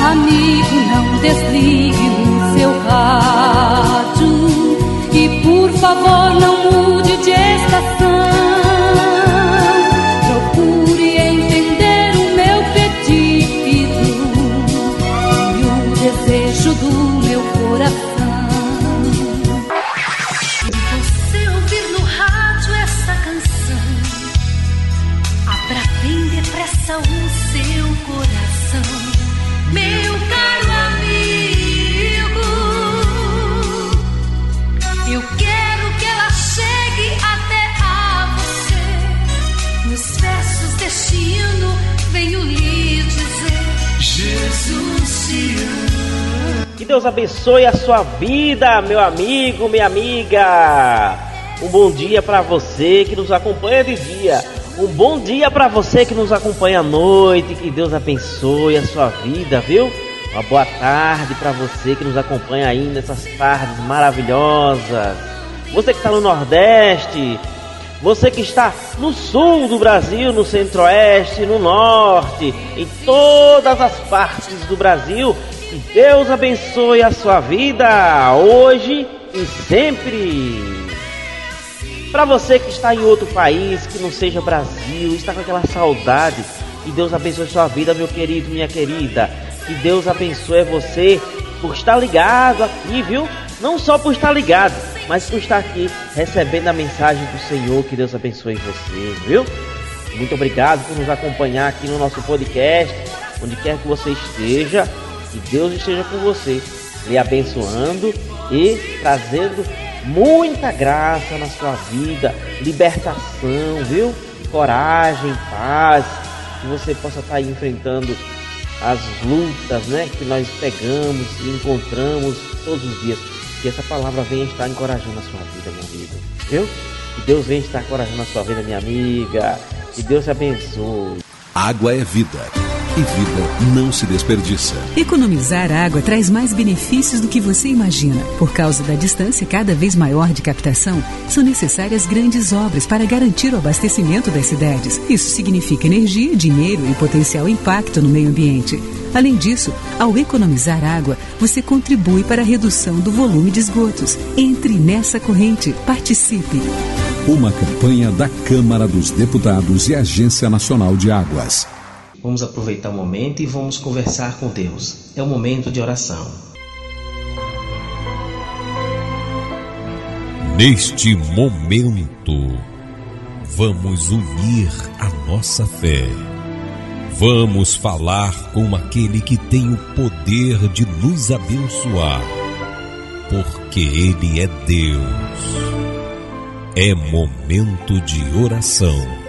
Amigo, não desligue o seu rádio e por favor não mude de estação. Procure entender o meu pedido e o desejo do meu coração. Que Deus abençoe a sua vida, meu amigo, minha amiga. Um bom dia para você que nos acompanha de dia. Um bom dia para você que nos acompanha à noite. Que Deus abençoe a sua vida, viu? Uma boa tarde para você que nos acompanha aí nessas tardes maravilhosas. Você que está no Nordeste, você que está no sul do Brasil, no centro-oeste, no norte, em todas as partes do Brasil, Deus abençoe a sua vida hoje e sempre. Para você que está em outro país, que não seja Brasil, está com aquela saudade, que Deus abençoe a sua vida, meu querido, minha querida. Que Deus abençoe você por estar ligado aqui, viu? Não só por estar ligado, mas por estar aqui recebendo a mensagem do Senhor. Que Deus abençoe você, viu? Muito obrigado por nos acompanhar aqui no nosso podcast, onde quer que você esteja. Que Deus esteja com você, lhe abençoando e trazendo muita graça na sua vida, libertação, viu? Coragem, paz, que você possa estar aí enfrentando as lutas, né, que nós pegamos e encontramos todos os dias. Que essa palavra venha estar encorajando a sua vida, meu amigo, viu? Que Deus venha estar encorajando a sua vida, minha amiga. Que Deus te abençoe. Água é vida. E vida não se desperdiça. Economizar água traz mais benefícios do que você imagina. Por causa da distância cada vez maior de captação, são necessárias grandes obras para garantir o abastecimento das cidades. Isso significa energia, dinheiro e potencial impacto no meio ambiente. Além disso, ao economizar água, você contribui para a redução do volume de esgotos. Entre nessa corrente, participe. Uma campanha da Câmara dos Deputados e Agência Nacional de Águas. Vamos aproveitar o momento e vamos conversar com Deus. É o momento de oração. Neste momento, vamos unir a nossa fé. Vamos falar com aquele que tem o poder de nos abençoar, porque Ele é Deus. É momento de oração.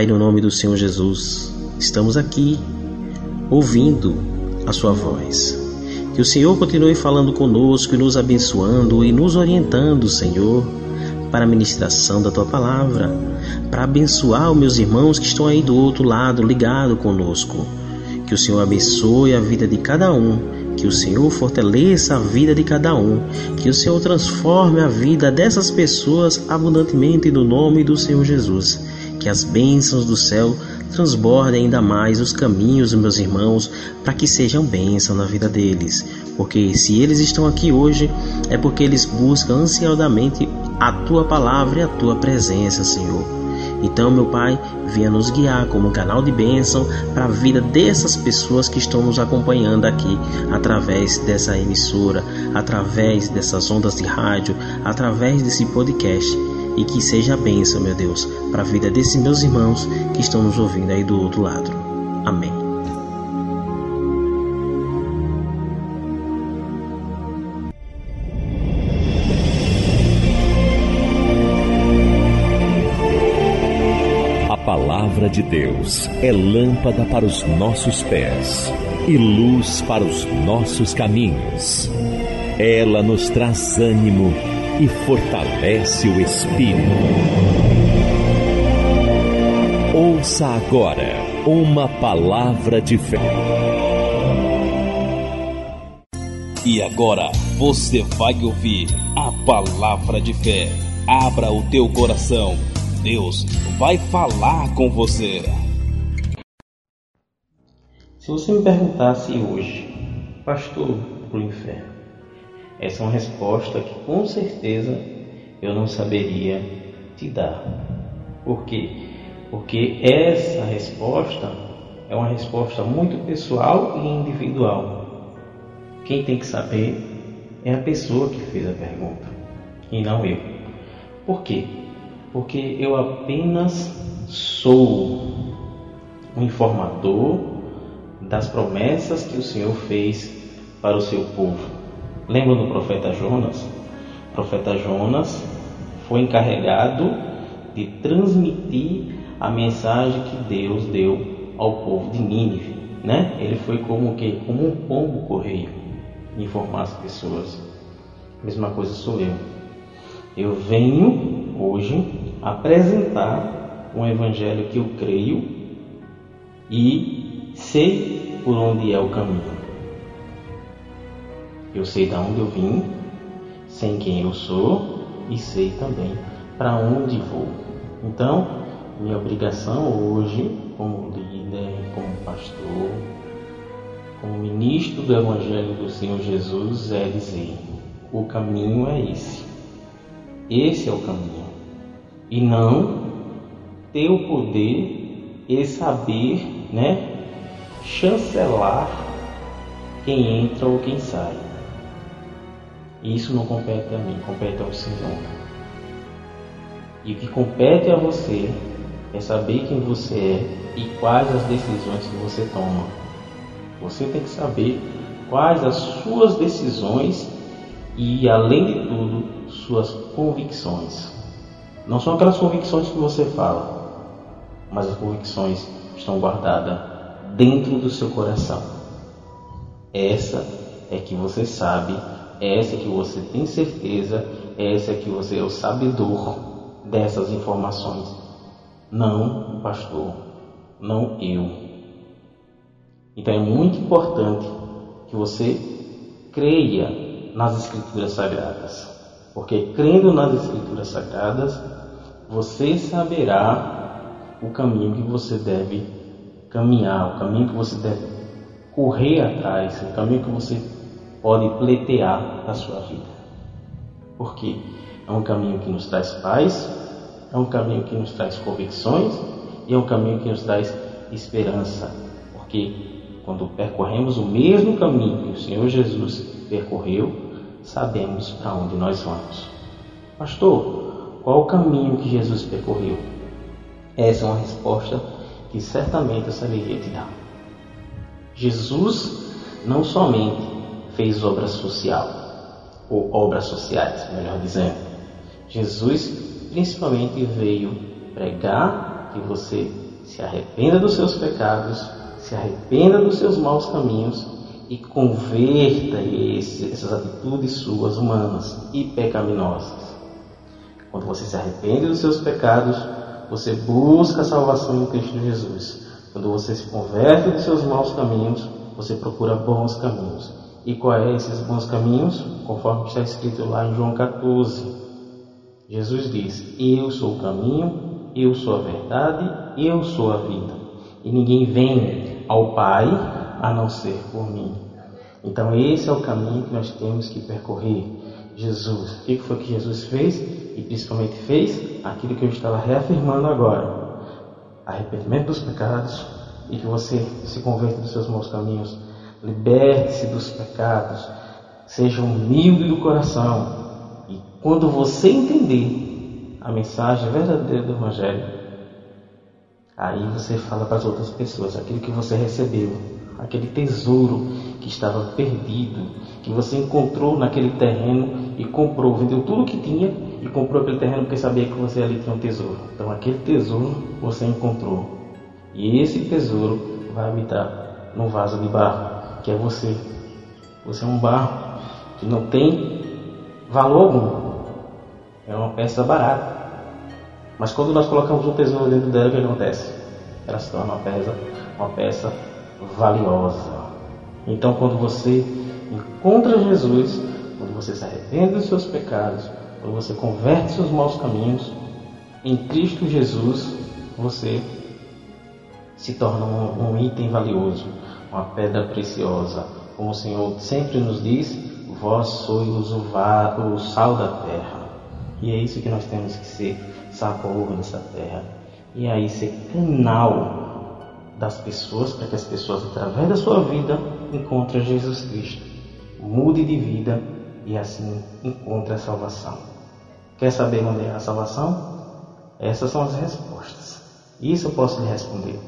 Pai, no nome do Senhor Jesus, estamos aqui ouvindo a Sua voz. Que o Senhor continue falando conosco e nos abençoando e nos orientando, Senhor, para a ministração da Tua palavra, para abençoar os meus irmãos que estão aí do outro lado, ligado conosco. Que o Senhor abençoe a vida de cada um, que o Senhor fortaleça a vida de cada um, que o Senhor transforme a vida dessas pessoas abundantemente no nome do Senhor Jesus que as bênçãos do céu transbordem ainda mais os caminhos dos meus irmãos para que sejam bênção na vida deles. Porque se eles estão aqui hoje, é porque eles buscam ansiosamente a tua palavra e a tua presença, Senhor. Então, meu Pai, venha nos guiar como canal de bênção para a vida dessas pessoas que estão nos acompanhando aqui através dessa emissora, através dessas ondas de rádio, através desse podcast e que seja bênção, meu Deus, para a vida desses meus irmãos que estão nos ouvindo aí do outro lado. Amém. A palavra de Deus é lâmpada para os nossos pés e luz para os nossos caminhos. Ela nos traz ânimo e fortalece o espírito. Ouça agora uma palavra de fé. E agora você vai ouvir a palavra de fé. Abra o teu coração. Deus vai falar com você. Se você me perguntasse hoje, pastor pro inferno, essa é uma resposta que com certeza eu não saberia te dar. Por quê? Porque essa resposta é uma resposta muito pessoal e individual. Quem tem que saber é a pessoa que fez a pergunta e não eu. Por quê? Porque eu apenas sou um informador das promessas que o Senhor fez para o seu povo. Lembra do profeta Jonas? O profeta Jonas foi encarregado de transmitir a mensagem que Deus deu ao povo de Nínive, né? Ele foi como que como um pombo correio informar as pessoas. Mesma coisa sou eu. Eu venho hoje apresentar um evangelho que eu creio e sei por onde é o caminho. Eu sei de onde eu vim, sei quem eu sou e sei também para onde vou. Então, minha obrigação hoje, como líder, como pastor, como ministro do Evangelho do Senhor Jesus, é dizer: o caminho é esse. Esse é o caminho. E não ter o poder e saber, né, chancelar quem entra ou quem sai. Isso não compete a mim, compete ao Senhor. E o que compete a você é saber quem você é e quais as decisões que você toma. Você tem que saber quais as suas decisões e, além de tudo, suas convicções. Não são aquelas convicções que você fala, mas as convicções estão guardadas dentro do seu coração. Essa é que você sabe, essa que você tem certeza, essa que você é o sabedor dessas informações. Não o pastor, não eu. Então é muito importante que você creia nas Escrituras Sagradas, porque crendo nas Escrituras Sagradas, você saberá o caminho que você deve caminhar, o caminho que você deve correr atrás, o caminho que você pode pleitear na sua vida. Porque é um caminho que nos traz paz, é um caminho que nos traz convicções e é um caminho que nos traz esperança. Porque quando percorremos o mesmo caminho que o Senhor Jesus percorreu, sabemos para onde nós vamos. Pastor, qual o caminho que Jesus percorreu? Essa é uma resposta que certamente eu saberia te dar. Jesus não somente fez obra social, ou obras sociais, melhor dizendo. Jesus principalmente veio pregar que você se arrependa dos seus pecados se arrependa dos seus maus caminhos e converta esse, essas atitudes suas humanas e pecaminosas. Quando você se arrepende dos seus pecados, você busca a salvação em Cristo Jesus. Quando você se converte dos seus maus caminhos, você procura bons caminhos. E quais esses bons caminhos? Conforme está escrito lá em João 14. Jesus diz: Eu sou o caminho, eu sou a verdade, eu sou a vida. E ninguém vem ao Pai a não ser por mim. Então, esse é o caminho que nós temos que percorrer. Jesus. O que foi que Jesus fez? E principalmente fez aquilo que eu estava reafirmando agora: arrependimento dos pecados e que você se converta dos seus maus caminhos, liberte-se dos pecados, seja humilde do coração. E quando você entender a mensagem verdadeira do Evangelho, Aí você fala para as outras pessoas aquilo que você recebeu, aquele tesouro que estava perdido, que você encontrou naquele terreno e comprou, vendeu tudo que tinha e comprou aquele terreno porque sabia que você ali tinha um tesouro. Então aquele tesouro você encontrou. E esse tesouro vai habitar num vaso de barro, que é você. Você é um barro que não tem valor algum. É uma peça barata. Mas quando nós colocamos um tesouro dentro dela, o que acontece? Ela se torna uma peça, uma peça valiosa. Então, quando você encontra Jesus, quando você se arrepende dos seus pecados, quando você converte seus maus caminhos, em Cristo Jesus você se torna um, um item valioso, uma pedra preciosa. Como o Senhor sempre nos diz, vós sois o, o sal da terra. E é isso que nós temos que ser, sabor dessa terra. E aí ser canal das pessoas, para que as pessoas, através da sua vida, encontrem Jesus Cristo. Mude de vida e assim encontre a salvação. Quer saber onde é a salvação? Essas são as respostas. Isso eu posso lhe responder.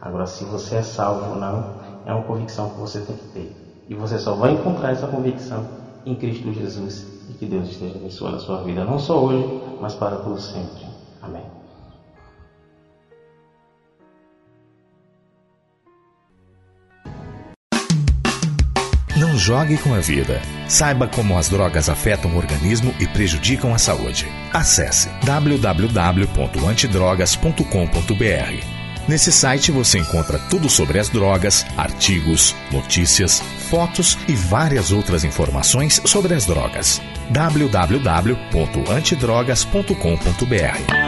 Agora, se você é salvo ou não, é uma convicção que você tem que ter. E você só vai encontrar essa convicção em Cristo Jesus. E que Deus esteja abençoando a sua vida, não só hoje, mas para todo sempre. Amém. Não jogue com a vida. Saiba como as drogas afetam o organismo e prejudicam a saúde. Acesse www.antidrogas.com.br. Nesse site você encontra tudo sobre as drogas, artigos, notícias, fotos e várias outras informações sobre as drogas. www.antidrogas.com.br